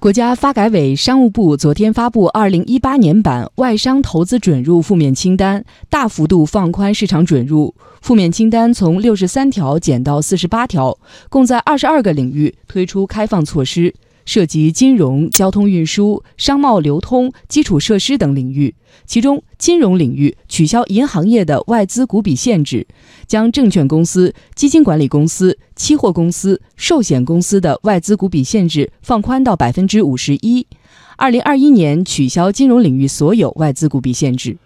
国家发改委、商务部昨天发布二零一八年版外商投资准入负面清单，大幅度放宽市场准入。负面清单从六十三条减到四十八条，共在二十二个领域推出开放措施。涉及金融、交通运输、商贸流通、基础设施等领域。其中，金融领域取消银行业的外资股比限制，将证券公司、基金管理公司、期货公司、寿险公司的外资股比限制放宽到百分之五十一。二零二一年取消金融领域所有外资股比限制。